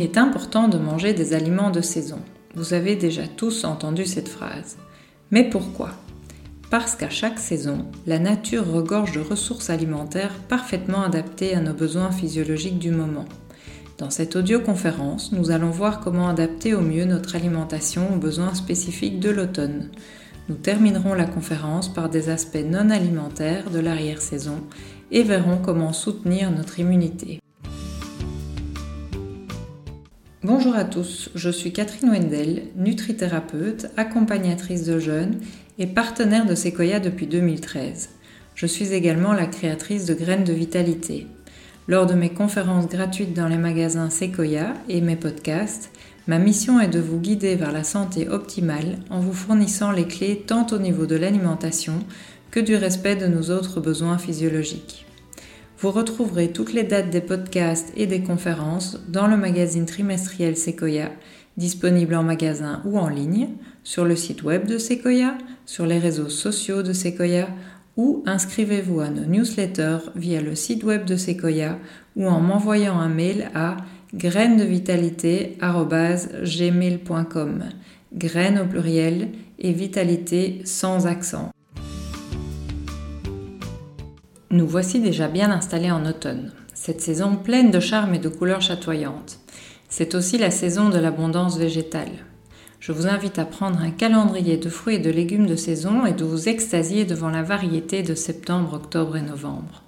Il est important de manger des aliments de saison. Vous avez déjà tous entendu cette phrase. Mais pourquoi? Parce qu'à chaque saison, la nature regorge de ressources alimentaires parfaitement adaptées à nos besoins physiologiques du moment. Dans cette audioconférence, nous allons voir comment adapter au mieux notre alimentation aux besoins spécifiques de l'automne. Nous terminerons la conférence par des aspects non alimentaires de l'arrière-saison et verrons comment soutenir notre immunité. Bonjour à tous, je suis Catherine Wendel, nutrithérapeute, accompagnatrice de jeunes et partenaire de Sequoia depuis 2013. Je suis également la créatrice de Graines de Vitalité. Lors de mes conférences gratuites dans les magasins Sequoia et mes podcasts, ma mission est de vous guider vers la santé optimale en vous fournissant les clés tant au niveau de l'alimentation que du respect de nos autres besoins physiologiques. Vous retrouverez toutes les dates des podcasts et des conférences dans le magazine trimestriel Sequoia, disponible en magasin ou en ligne, sur le site web de Sequoia, sur les réseaux sociaux de Sequoia ou inscrivez-vous à nos newsletters via le site web de Sequoia ou en m'envoyant un mail à grainesdevitalité.gmail.com Graines au pluriel et vitalité sans accent. Nous voici déjà bien installés en automne, cette saison pleine de charme et de couleurs chatoyantes. C'est aussi la saison de l'abondance végétale. Je vous invite à prendre un calendrier de fruits et de légumes de saison et de vous extasier devant la variété de septembre, octobre et novembre.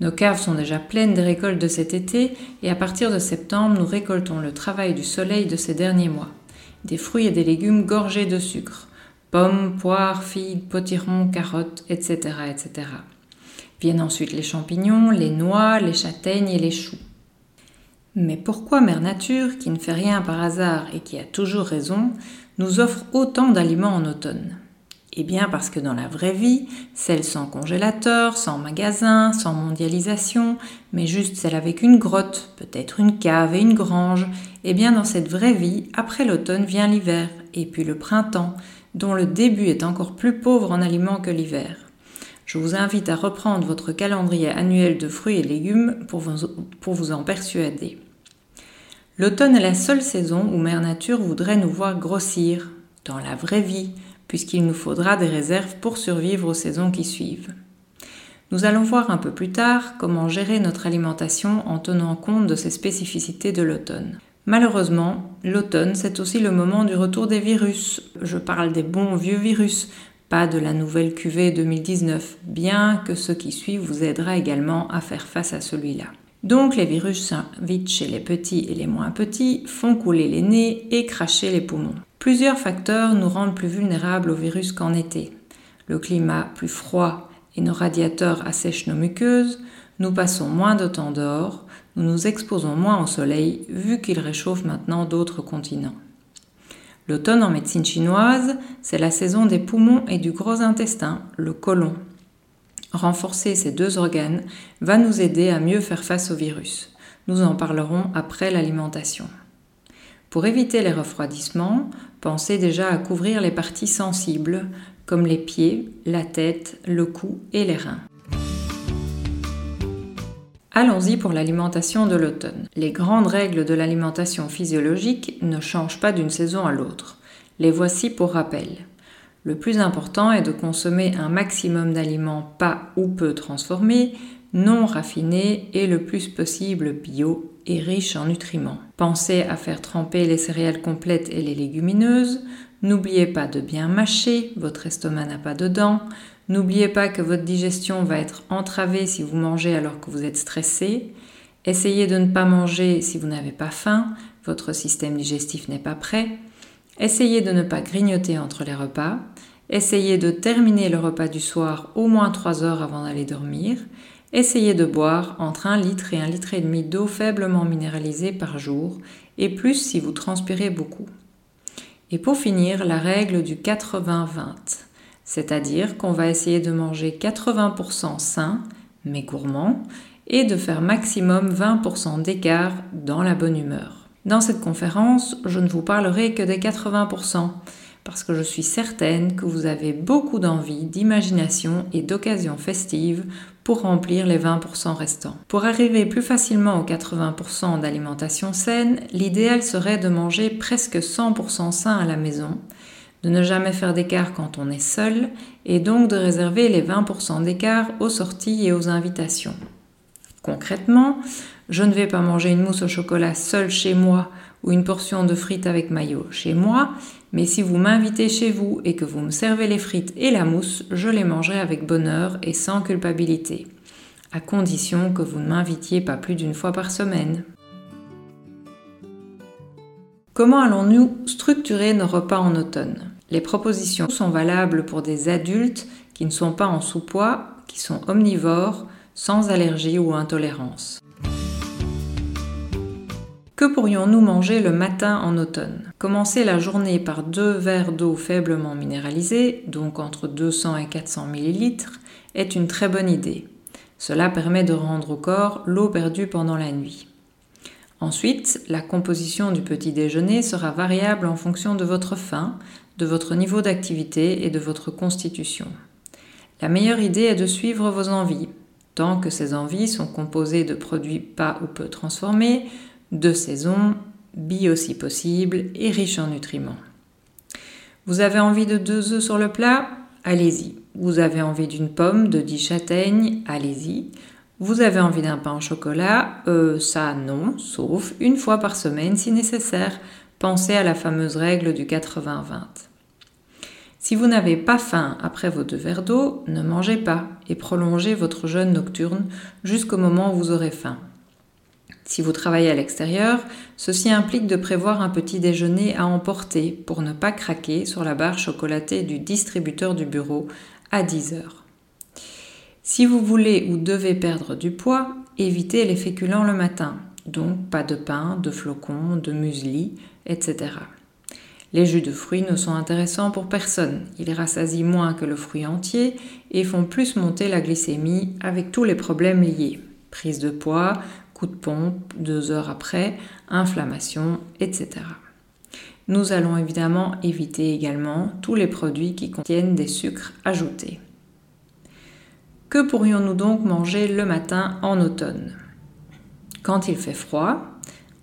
Nos caves sont déjà pleines des récoltes de cet été et à partir de septembre, nous récoltons le travail du soleil de ces derniers mois. Des fruits et des légumes gorgés de sucre. Pommes, poires, figues, potirons, carottes, etc., etc. Viennent ensuite les champignons, les noix, les châtaignes et les choux. Mais pourquoi Mère Nature, qui ne fait rien par hasard et qui a toujours raison, nous offre autant d'aliments en automne? Eh bien parce que dans la vraie vie, celle sans congélateur, sans magasin, sans mondialisation, mais juste celle avec une grotte, peut-être une cave et une grange, eh bien dans cette vraie vie, après l'automne vient l'hiver, et puis le printemps, dont le début est encore plus pauvre en aliments que l'hiver. Je vous invite à reprendre votre calendrier annuel de fruits et légumes pour vous, en persuader. L'automne est la seule saison où Mère Nature voudrait nous voir grossir, dans la vraie vie, puisqu'il nous faudra des réserves pour survivre aux saisons qui suivent. Nous allons voir un peu plus tard comment gérer notre alimentation en tenant compte de ces spécificités de l'automne. Malheureusement, l'automne, c'est aussi le moment du retour des virus. Je parle des bons vieux virus, pas de la nouvelle QV 2019, bien que ce qui suit vous aidera également à faire face à celui-là. Donc les virus s'invitent chez les petits et les moins petits, font couler les nez et cracher les poumons. Plusieurs facteurs nous rendent plus vulnérables aux virus qu'en été. Le climat plus froid et nos radiateurs assèchent nos muqueuses, nous passons moins de temps dehors, nous nous exposons moins au soleil vu qu'il réchauffe maintenant d'autres continents. L'automne en médecine chinoise, c'est la saison des poumons et du gros intestin, le côlon. Renforcer ces deux organes va nous aider à mieux faire face au virus. Nous en parlerons après l'alimentation. Pour éviter les refroidissements, pensez déjà à couvrir les parties sensibles comme les pieds, la tête, le cou et les reins. Allons-y pour l'alimentation de l'automne. Les grandes règles de l'alimentation physiologique ne changent pas d'une saison à l'autre. Les voici pour rappel. Le plus important est de consommer un maximum d'aliments pas ou peu transformés, non raffinés et le plus possible bio et riches en nutriments. Pensez à faire tremper les céréales complètes et les légumineuses. N'oubliez pas de bien mâcher, votre estomac n'a pas de dents. N'oubliez pas que votre digestion va être entravée si vous mangez alors que vous êtes stressé. Essayez de ne pas manger si vous n'avez pas faim, votre système digestif n'est pas prêt. Essayez de ne pas grignoter entre les repas. Essayez de terminer le repas du soir au moins 3 heures avant d'aller dormir. Essayez de boire entre 1 litre et 1 litre et demi d'eau faiblement minéralisée par jour et plus si vous transpirez beaucoup. Et pour finir, la règle du 80-20. C'est-à-dire qu'on va essayer de manger 80% sain, mais gourmand, et de faire maximum 20% d'écart dans la bonne humeur. Dans cette conférence, je ne vous parlerai que des 80%, parce que je suis certaine que vous avez beaucoup d'envie, d'imagination et d'occasions festives pour remplir les 20% restants. Pour arriver plus facilement aux 80% d'alimentation saine, l'idéal serait de manger presque 100% sain à la maison, de ne jamais faire d'écart quand on est seul et donc de réserver les 20% d'écart aux sorties et aux invitations. Concrètement, je ne vais pas manger une mousse au chocolat seule chez moi ou une portion de frites avec maillot chez moi, mais si vous m'invitez chez vous et que vous me servez les frites et la mousse, je les mangerai avec bonheur et sans culpabilité, à condition que vous ne m'invitiez pas plus d'une fois par semaine. Comment allons-nous structurer nos repas en automne? Les propositions sont valables pour des adultes qui ne sont pas en sous-poids, qui sont omnivores, sans allergie ou intolérance. Que pourrions-nous manger le matin en automne? Commencer la journée par deux verres d'eau faiblement minéralisée, donc entre 200 et 400 ml, est une très bonne idée. Cela permet de rendre au corps l'eau perdue pendant la nuit. Ensuite, la composition du petit déjeuner sera variable en fonction de votre faim, de votre niveau d'activité et de votre constitution. La meilleure idée est de suivre vos envies, tant que ces envies sont composées de produits pas ou peu transformés, de saison, bio si possible et riche en nutriments. Vous avez envie de deux œufs sur le plat? Allez-y. Vous avez envie d'une pomme, de dix châtaignes? Allez-y. Vous avez envie d'un pain au chocolat? Euh, Ça non, sauf une fois par semaine si nécessaire. Pensez à la fameuse règle du 80-20. Si vous n'avez pas faim après vos deux verres d'eau, ne mangez pas et prolongez votre jeûne nocturne jusqu'au moment où vous aurez faim. Si vous travaillez à l'extérieur, ceci implique de prévoir un petit déjeuner à emporter pour ne pas craquer sur la barre chocolatée du distributeur du bureau à 10 heures. Si vous voulez ou devez perdre du poids, évitez les féculents le matin, donc pas de pain, de flocons, de muesli, etc. Les jus de fruits ne sont intéressants pour personne. Ils rassasient moins que le fruit entier et font plus monter la glycémie avec tous les problèmes liés. Prise de poids, coup de pompe, deux heures après, inflammation, etc. Nous allons évidemment éviter également tous les produits qui contiennent des sucres ajoutés. Que pourrions-nous donc manger le matin en automne? Quand il fait froid,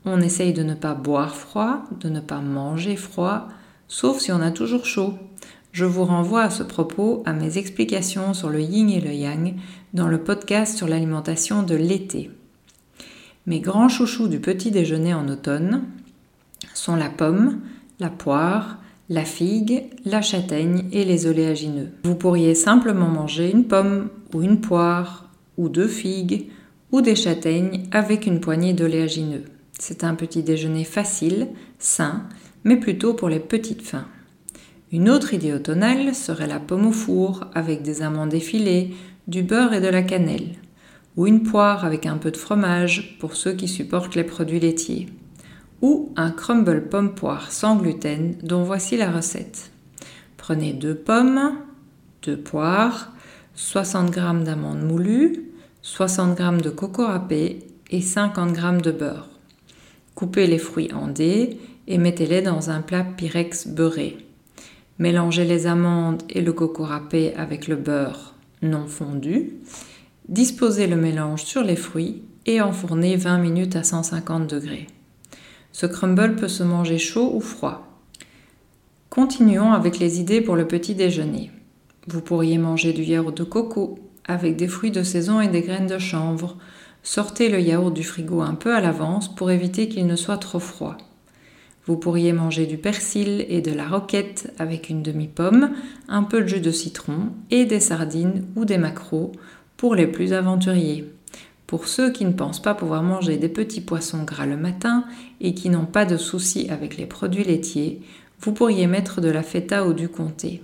on essaye de ne pas boire froid, de ne pas manger froid, sauf si on a toujours chaud. Je vous renvoie à ce propos à mes explications sur le yin et le yang dans le podcast sur l'alimentation de l'été. Mes grands chouchous du petit déjeuner en automne sont la pomme, la poire, la figue, la châtaigne et les oléagineux. Vous pourriez simplement manger une pomme ou une poire ou deux figues ou des châtaignes avec une poignée d'oléagineux. C'est un petit déjeuner facile, sain, mais plutôt pour les petites faims. Une autre idée automnale serait la pomme au four avec des amandes effilées, du beurre et de la cannelle ou une poire avec un peu de fromage pour ceux qui supportent les produits laitiers, ou un crumble pomme-poire sans gluten dont voici la recette. Prenez deux pommes, deux poires, 60 g d'amandes moulues, 60 g de coco râpé et 50 g de beurre. Coupez les fruits en dés et mettez-les dans un plat Pyrex beurré. Mélangez les amandes et le coco râpé avec le beurre non fondu Disposez le mélange sur les fruits et enfournez 20 minutes à 150 degrés. Ce crumble peut se manger chaud ou froid. Continuons avec les idées pour le petit déjeuner. Vous pourriez manger du yaourt de coco avec des fruits de saison et des graines de chanvre. Sortez le yaourt du frigo un peu à l'avance pour éviter qu'il ne soit trop froid. Vous pourriez manger du persil et de la roquette avec une demi-pomme, un peu de jus de citron et des sardines ou des maquereaux pour les plus aventuriers. Pour ceux qui ne pensent pas pouvoir manger des petits poissons gras le matin et qui n'ont pas de soucis avec les produits laitiers, vous pourriez mettre de la feta ou du comté.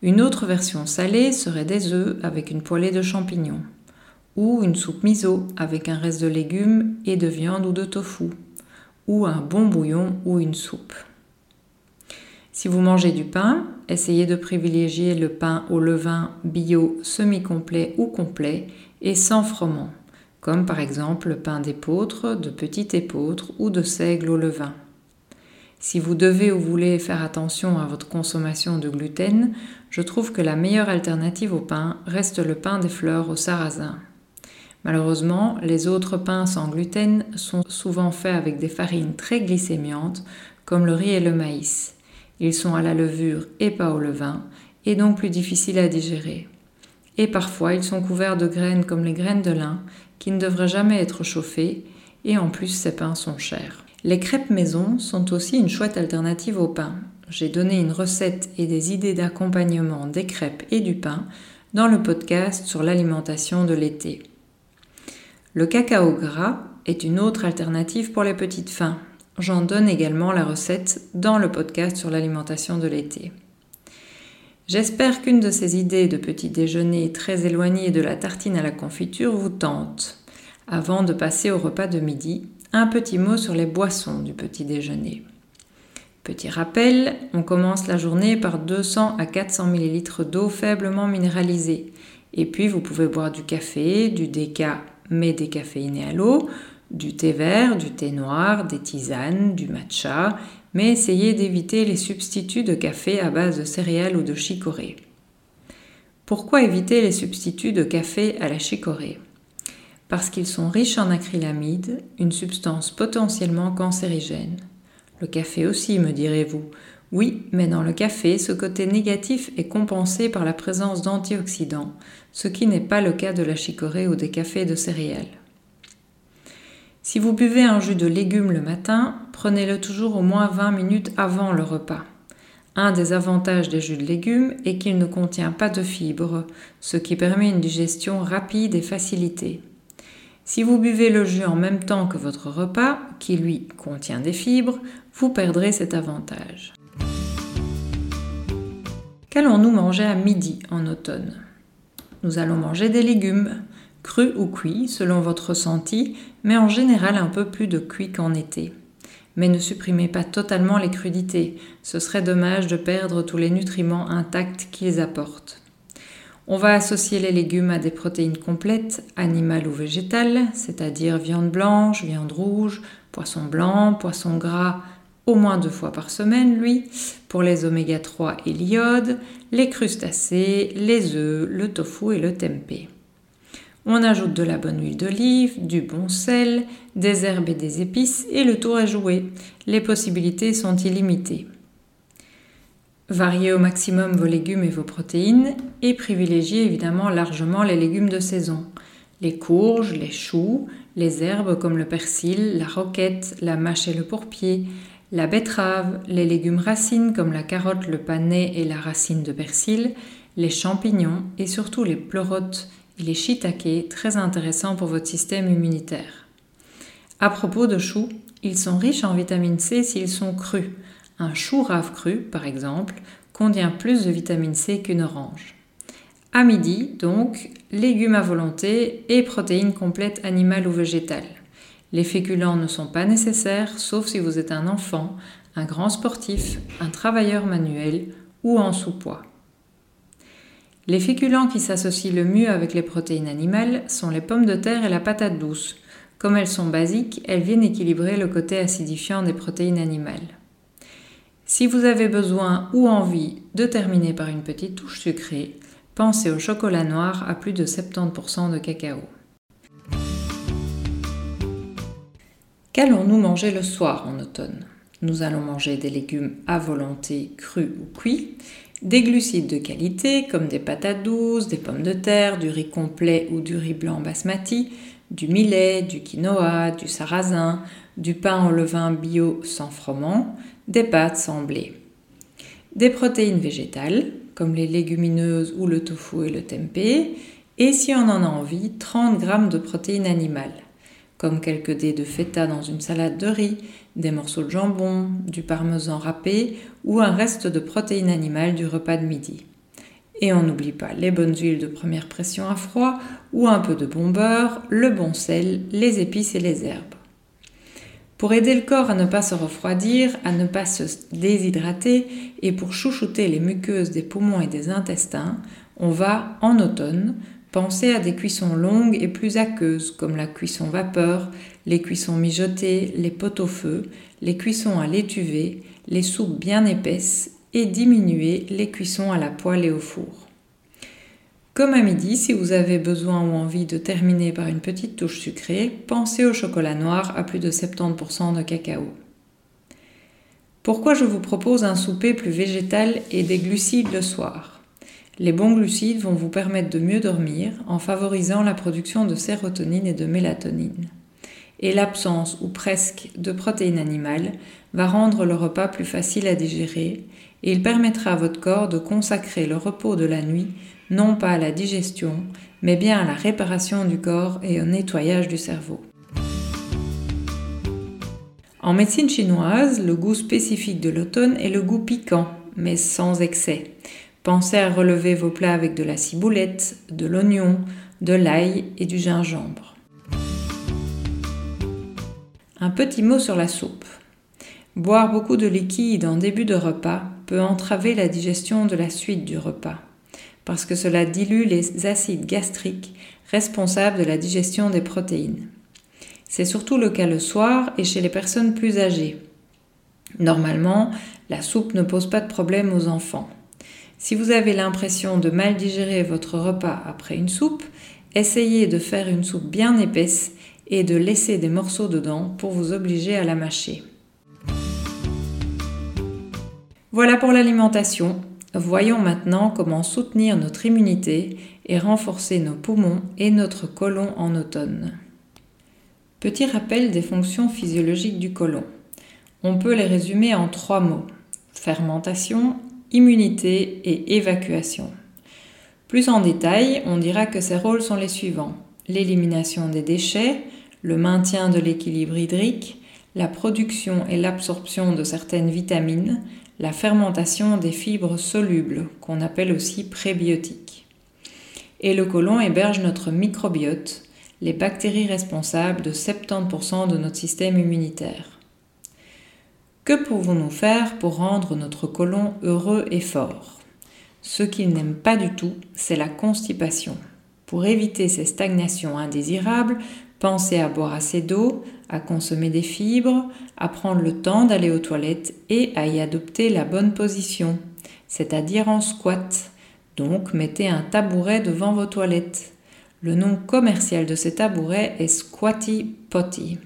Une autre version salée serait des œufs avec une poêlée de champignons, ou une soupe miso avec un reste de légumes et de viande ou de tofu, ou un bon bouillon ou une soupe. Si vous mangez du pain, essayez de privilégier le pain au levain bio semi-complet ou complet et sans froment, comme par exemple le pain d'épeautre, de petit épeautre ou de seigle au levain. Si vous devez ou voulez faire attention à votre consommation de gluten, je trouve que la meilleure alternative au pain reste le pain des fleurs au sarrasin. Malheureusement, les autres pains sans gluten sont souvent faits avec des farines très glycémiantes, comme le riz et le maïs. Ils sont à la levure et pas au levain, et donc plus difficiles à digérer. Et parfois, ils sont couverts de graines comme les graines de lin, qui ne devraient jamais être chauffées, et en plus, ces pains sont chers. Les crêpes maison sont aussi une chouette alternative au pain. J'ai donné une recette et des idées d'accompagnement des crêpes et du pain dans le podcast sur l'alimentation de l'été. Le cacao gras est une autre alternative pour les petites faims. J'en donne également la recette dans le podcast sur l'alimentation de l'été. J'espère qu'une de ces idées de petit déjeuner très éloignées de la tartine à la confiture vous tente. Avant de passer au repas de midi, un petit mot sur les boissons du petit déjeuner. Petit rappel, on commence la journée par 200 à 400 ml d'eau faiblement minéralisée. Et puis vous pouvez boire du café, du déca mais décaféiné à l'eau, du thé vert, du thé noir, des tisanes, du matcha, mais essayez d'éviter les substituts de café à base de céréales ou de chicorée. Pourquoi éviter les substituts de café à la chicorée? Parce qu'ils sont riches en acrylamide, une substance potentiellement cancérigène. Le café aussi, me direz-vous. Oui, mais dans le café, ce côté négatif est compensé par la présence d'antioxydants, ce qui n'est pas le cas de la chicorée ou des cafés de céréales. Si vous buvez un jus de légumes le matin, prenez-le toujours au moins 20 minutes avant le repas. Un des avantages des jus de légumes est qu'il ne contient pas de fibres, ce qui permet une digestion rapide et facilitée. Si vous buvez le jus en même temps que votre repas, qui lui contient des fibres, vous perdrez cet avantage. Qu'allons-nous manger à midi en automne? Nous allons manger des légumes, crus ou cuits selon votre ressenti, mais en général un peu plus de cuits qu'en été. Mais ne supprimez pas totalement les crudités, ce serait dommage de perdre tous les nutriments intacts qu'ils apportent. On va associer les légumes à des protéines complètes, animales ou végétales, c'est-à-dire viande blanche, viande rouge, poisson blanc, poisson gras, au moins deux fois par semaine, lui, pour les oméga 3 et l'iode, les crustacés, les œufs, le tofu et le tempeh. On ajoute de la bonne huile d'olive, du bon sel, des herbes et des épices et le tour est joué. Les possibilités sont illimitées. Variez au maximum vos légumes et vos protéines et privilégiez évidemment largement les légumes de saison. Les courges, les choux, les herbes comme le persil, la roquette, la mâche et le pourpier, la betterave, les légumes racines comme la carotte, le panais et la racine de persil, les champignons et surtout les pleurotes et les shiitake, très intéressants pour votre système immunitaire. À propos de choux, ils sont riches en vitamine C s'ils sont crus. Un chou rave cru, par exemple, contient plus de vitamine C qu'une orange. À midi, donc, légumes à volonté et protéines complètes animales ou végétales. Les féculents ne sont pas nécessaires sauf si vous êtes un enfant, un grand sportif, un travailleur manuel ou en sous-poids. Les féculents qui s'associent le mieux avec les protéines animales sont les pommes de terre et la patate douce. Comme elles sont basiques, elles viennent équilibrer le côté acidifiant des protéines animales. Si vous avez besoin ou envie de terminer par une petite touche sucrée, pensez au chocolat noir à plus de 70% de cacao. Qu'allons-nous manger le soir en automne? Nous allons manger des légumes à volonté crus ou cuits, des glucides de qualité comme des patates douces, des pommes de terre, du riz complet ou du riz blanc basmati, du millet, du quinoa, du sarrasin, du pain en levain bio sans froment, des pâtes sans blé. Des protéines végétales, comme les légumineuses ou le tofu et le tempeh, et si on en a envie, 30 g de protéines animales, comme quelques dés de feta dans une salade de riz, des morceaux de jambon, du parmesan râpé ou un reste de protéines animales du repas de midi. Et on n'oublie pas les bonnes huiles de première pression à froid ou un peu de bon beurre, le bon sel, les épices et les herbes. Pour aider le corps à ne pas se refroidir, à ne pas se déshydrater et pour chouchouter les muqueuses des poumons et des intestins, on va, en automne, penser à des cuissons longues et plus aqueuses comme la cuisson vapeur, les cuissons mijotées, les pot au feu, les cuissons à l'étuvée, les soupes bien épaisses et diminuer les cuissons à la poêle et au four. Comme à midi, si vous avez besoin ou envie de terminer par une petite touche sucrée, pensez au chocolat noir à plus de 70% de cacao. Pourquoi je vous propose un souper plus végétal et des glucides le soir? Les bons glucides vont vous permettre de mieux dormir en favorisant la production de sérotonine et de mélatonine. Et l'absence ou presque de protéines animales va rendre le repas plus facile à digérer et il permettra à votre corps de consacrer le repos de la nuit non pas à la digestion, mais bien à la réparation du corps et au nettoyage du cerveau. En médecine chinoise, le goût spécifique de l'automne est le goût piquant, mais sans excès. Pensez à relever vos plats avec de la ciboulette, de l'oignon, de l'ail et du gingembre. Un petit mot sur la soupe. Boire beaucoup de liquide en début de repas peut entraver la digestion de la suite du repas parce que cela dilue les acides gastriques responsables de la digestion des protéines. C'est surtout le cas le soir et chez les personnes plus âgées. Normalement, la soupe ne pose pas de problème aux enfants. Si vous avez l'impression de mal digérer votre repas après une soupe, essayez de faire une soupe bien épaisse et de laisser des morceaux dedans pour vous obliger à la mâcher. Voilà pour l'alimentation. Voyons maintenant comment soutenir notre immunité et renforcer nos poumons et notre côlon en automne. Petit rappel des fonctions physiologiques du côlon. On peut les résumer en trois mots. Fermentation, immunité et évacuation. Plus en détail, on dira que ces rôles sont les suivants. L'élimination des déchets, le maintien de l'équilibre hydrique, la production et l'absorption de certaines vitamines, la fermentation des fibres solubles, qu'on appelle aussi prébiotiques. Et le côlon héberge notre microbiote, les bactéries responsables de 70% de notre système immunitaire. Que pouvons-nous faire pour rendre notre côlon heureux et fort? Ce qu'il n'aime pas du tout, c'est la constipation. Pour éviter ces stagnations indésirables, pensez à boire assez d'eau, à consommer des fibres, à prendre le temps d'aller aux toilettes et à y adopter la bonne position, c'est-à-dire en squat. Donc mettez un tabouret devant vos toilettes. Le nom commercial de ce tabouret est Squatty Potty.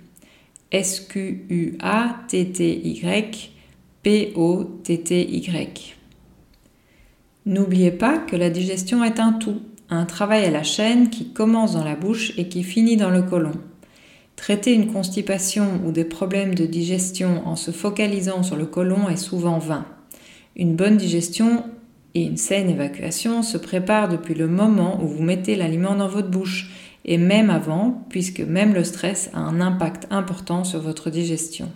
S-Q-U-A-T-T-Y P-O-T-T-Y. N'oubliez pas que la digestion est un tout, un travail à la chaîne qui commence dans la bouche et qui finit dans le côlon. Traiter une constipation ou des problèmes de digestion en se focalisant sur le côlon est souvent vain. Une bonne digestion et une saine évacuation se préparent depuis le moment où vous mettez l'aliment dans votre bouche, et même avant, puisque même le stress a un impact important sur votre digestion.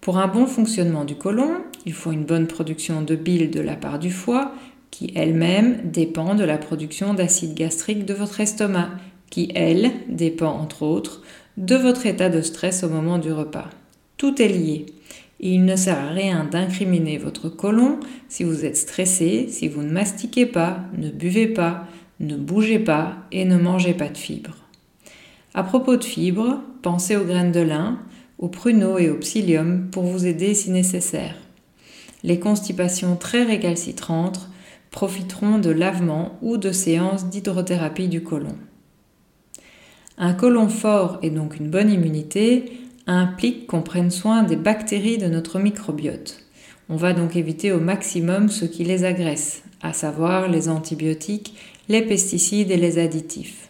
Pour un bon fonctionnement du côlon, il faut une bonne production de bile de la part du foie, qui elle-même dépend de la production d'acide gastrique de votre estomac, qui elle dépend entre autres de votre état de stress au moment du repas. Tout est lié. il ne sert à rien d'incriminer votre côlon si vous êtes stressé, si vous ne mastiquez pas, ne buvez pas, ne bougez pas et ne mangez pas de fibres. À propos de fibres, pensez aux graines de lin, aux pruneaux et au psyllium pour vous aider si nécessaire. Les constipations très récalcitrantes profiteront de lavements ou de séances d'hydrothérapie du côlon. Un côlon fort et donc une bonne immunité implique qu'on prenne soin des bactéries de notre microbiote. On va donc éviter au maximum ce qui les agresse, à savoir les antibiotiques, les pesticides et les additifs.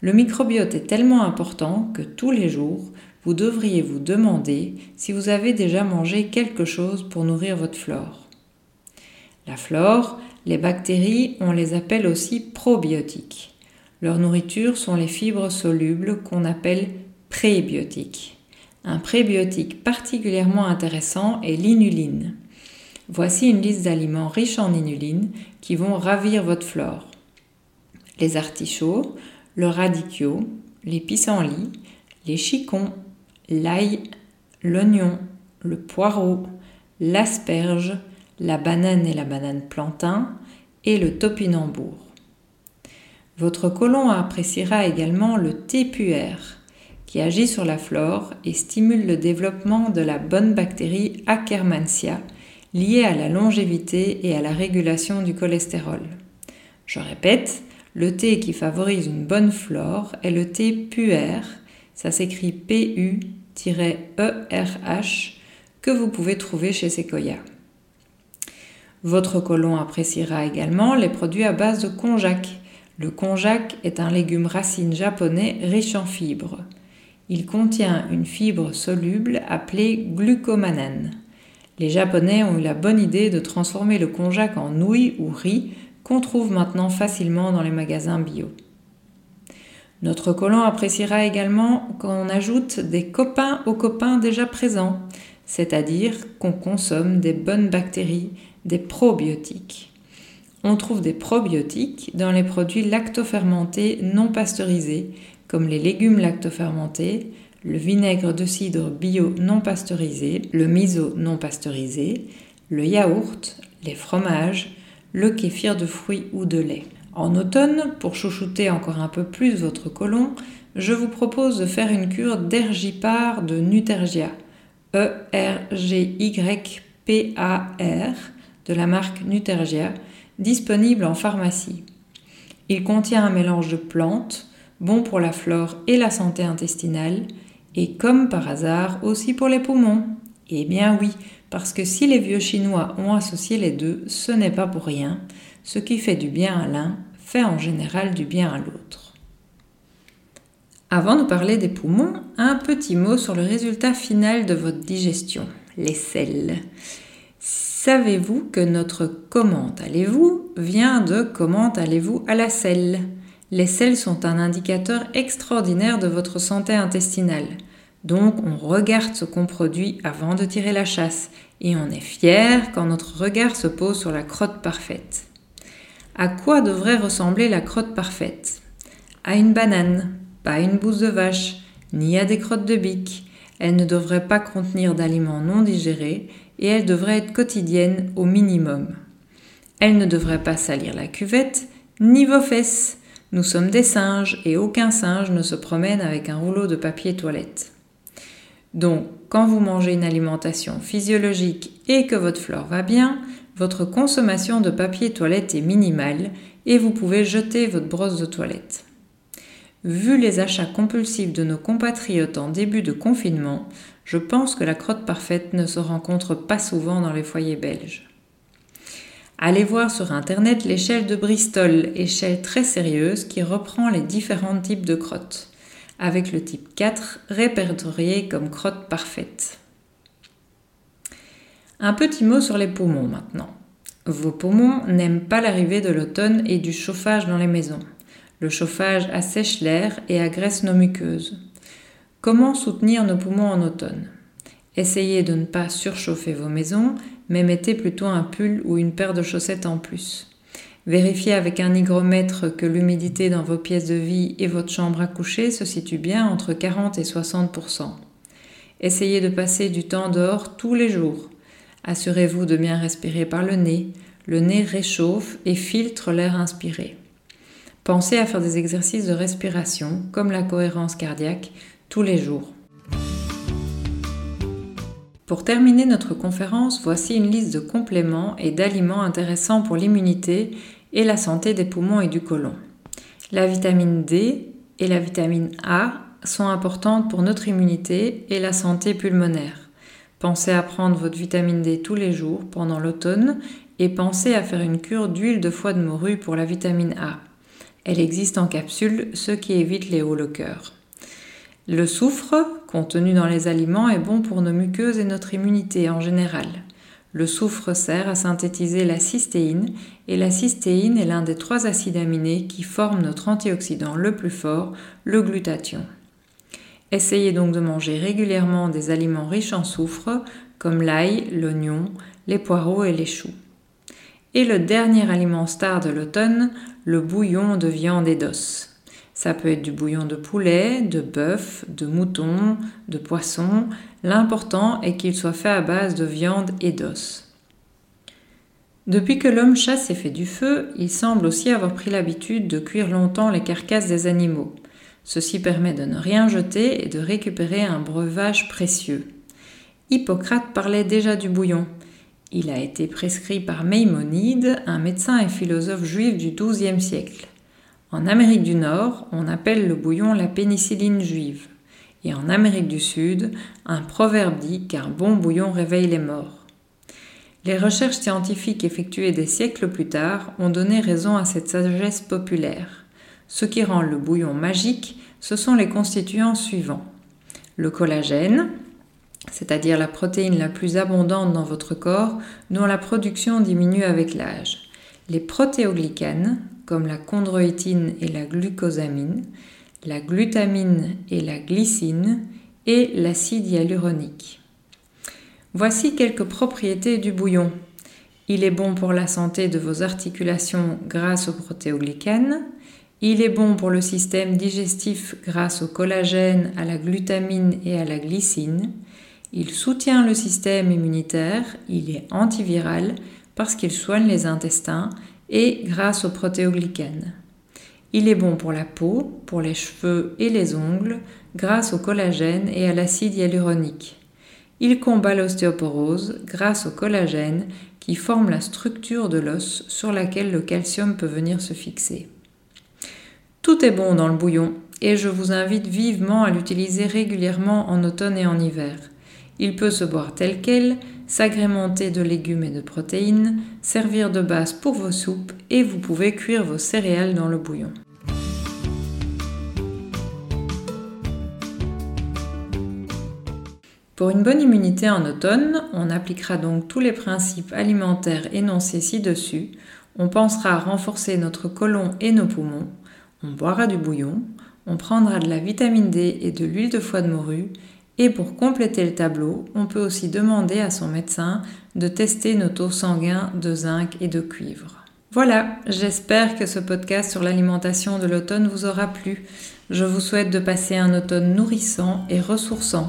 Le microbiote est tellement important que tous les jours, vous devriez vous demander si vous avez déjà mangé quelque chose pour nourrir votre flore. La flore, les bactéries, on les appelle aussi probiotiques. Leur nourriture sont les fibres solubles qu'on appelle prébiotiques. Un prébiotique particulièrement intéressant est l'inuline. Voici une liste d'aliments riches en inuline qui vont ravir votre flore. Les artichauts, le radicchio, les pissenlits, les chicons, l'ail, l'oignon, le poireau, l'asperge, la banane et la banane plantain et le topinambour. Votre côlon appréciera également le thé qui agit sur la flore et stimule le développement de la bonne bactérie Akkermansia, liée à la longévité et à la régulation du cholestérol. Je répète, le thé qui favorise une bonne flore est le thé puer, ça s'écrit P-U-E-R-H, que vous pouvez trouver chez Sequoia. Votre colon appréciera également les produits à base de konjac. Le konjac est un légume racine japonais riche en fibres. Il contient une fibre soluble appelée glucomanane. Les Japonais ont eu la bonne idée de transformer le konjac en nouilles ou riz qu'on trouve maintenant facilement dans les magasins bio. Notre colon appréciera également qu'on ajoute des copains aux copains déjà présents, c'est-à-dire qu'on consomme des bonnes bactéries, des probiotiques. On trouve des probiotiques dans les produits lactofermentés non pasteurisés, comme les légumes lactofermentés, le vinaigre de cidre bio non pasteurisé, le miso non pasteurisé, le yaourt, les fromages, le kéfir de fruits ou de lait. En automne, pour chouchouter encore un peu plus votre côlon, je vous propose de faire une cure d'ergipar de Nutergia, E-R-G-Y-P-A-R, de la marque Nutergia, disponible en pharmacie. Il contient un mélange de plantes, bon pour la flore et la santé intestinale, et comme par hasard aussi pour les poumons. Eh bien oui, parce que si les vieux Chinois ont associé les deux, ce n'est pas pour rien. Ce qui fait du bien à l'un fait en général du bien à l'autre. Avant de parler des poumons, un petit mot sur le résultat final de votre digestion, les selles. Savez-vous que notre comment allez-vous vient de comment allez-vous à la selle? Les selles sont un indicateur extraordinaire de votre santé intestinale. Donc on regarde ce qu'on produit avant de tirer la chasse et on est fier quand notre regard se pose sur la crotte parfaite. À quoi devrait ressembler la crotte parfaite? À une banane, pas à une bouse de vache, ni à des crottes de bique. Elle ne devrait pas contenir d'aliments non digérés et elle devrait être quotidienne au minimum. Elle ne devrait pas salir la cuvette, ni vos fesses. Nous sommes des singes et aucun singe ne se promène avec un rouleau de papier toilette. Donc, quand vous mangez une alimentation physiologique et que votre flore va bien, votre consommation de papier toilette est minimale et vous pouvez jeter votre brosse de toilette. Vu les achats compulsifs de nos compatriotes en début de confinement, je pense que la crotte parfaite ne se rencontre pas souvent dans les foyers belges. Allez voir sur internet l'échelle de Bristol, échelle très sérieuse qui reprend les différents types de crottes, avec le type 4 répertorié comme crotte parfaite. Un petit mot sur les poumons maintenant. Vos poumons n'aiment pas l'arrivée de l'automne et du chauffage dans les maisons. Le chauffage assèche l'air et agresse nos muqueuses. Comment soutenir nos poumons en automne? Essayez de ne pas surchauffer vos maisons, mais mettez plutôt un pull ou une paire de chaussettes en plus. Vérifiez avec un hygromètre que l'humidité dans vos pièces de vie et votre chambre à coucher se situe bien entre 40 et 60% Essayez de passer du temps dehors tous les jours. Assurez-vous de bien respirer par le nez. Le nez réchauffe et filtre l'air inspiré. Pensez à faire des exercices de respiration, comme la cohérence cardiaque, tous les jours. Pour terminer notre conférence, voici une liste de compléments et d'aliments intéressants pour l'immunité et la santé des poumons et du côlon. La vitamine D et la vitamine A sont importantes pour notre immunité et la santé pulmonaire. Pensez à prendre votre vitamine D tous les jours pendant l'automne et pensez à faire une cure d'huile de foie de morue pour la vitamine A. Elle existe en capsule, ce qui évite les hauts le cœur. Le soufre, contenu dans les aliments, est bon pour nos muqueuses et notre immunité en général. Le soufre sert à synthétiser la cystéine et la cystéine est l'un des trois acides aminés qui forment notre antioxydant le plus fort, le glutathion. Essayez donc de manger régulièrement des aliments riches en soufre, comme l'ail, l'oignon, les poireaux et les choux. Et le dernier aliment star de l'automne, le bouillon de viande et d'os. Ça peut être du bouillon de poulet, de bœuf, de mouton, de poisson. L'important est qu'il soit fait à base de viande et d'os. Depuis que l'homme chasse et fait du feu, il semble aussi avoir pris l'habitude de cuire longtemps les carcasses des animaux. Ceci permet de ne rien jeter et de récupérer un breuvage précieux. Hippocrate parlait déjà du bouillon. Il a été prescrit par Maïmonide, un médecin et philosophe juif du XIIe siècle. En Amérique du Nord, on appelle le bouillon la pénicilline juive. Et en Amérique du Sud, un proverbe dit qu'un bon bouillon réveille les morts. Les recherches scientifiques effectuées des siècles plus tard ont donné raison à cette sagesse populaire. Ce qui rend le bouillon magique, ce sont les constituants suivants. Le collagène, c'est-à-dire la protéine la plus abondante dans votre corps, dont la production diminue avec l'âge. Les protéoglycanes, comme la chondroïtine et la glucosamine, la glutamine et la glycine, et l'acide hyaluronique. Voici quelques propriétés du bouillon. Il est bon pour la santé de vos articulations grâce aux protéoglycanes. Il est bon pour le système digestif grâce au collagène, à la glutamine et à la glycine. Il soutient le système immunitaire, il est antiviral parce qu'il soigne les intestins et grâce aux protéoglycanes. Il est bon pour la peau, pour les cheveux et les ongles grâce au collagène et à l'acide hyaluronique. Il combat l'ostéoporose grâce au collagène qui forme la structure de l'os sur laquelle le calcium peut venir se fixer. Tout est bon dans le bouillon et je vous invite vivement à l'utiliser régulièrement en automne et en hiver. Il peut se boire tel quel, s'agrémenter de légumes et de protéines, servir de base pour vos soupes et vous pouvez cuire vos céréales dans le bouillon. Pour une bonne immunité en automne, on appliquera donc tous les principes alimentaires énoncés ci-dessus. On pensera à renforcer notre côlon et nos poumons. On boira du bouillon. On prendra de la vitamine D et de l'huile de foie de morue et pour compléter le tableau, on peut aussi demander à son médecin de tester nos taux sanguins de zinc et de cuivre. Voilà, j'espère que ce podcast sur l'alimentation de l'automne vous aura plu. Je vous souhaite de passer un automne nourrissant et ressourçant.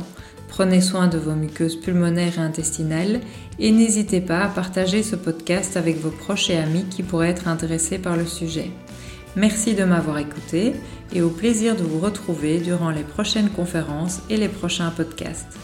Prenez soin de vos muqueuses pulmonaires et intestinales et n'hésitez pas à partager ce podcast avec vos proches et amis qui pourraient être intéressés par le sujet. Merci de m'avoir écouté et au plaisir de vous retrouver durant les prochaines conférences et les prochains podcasts.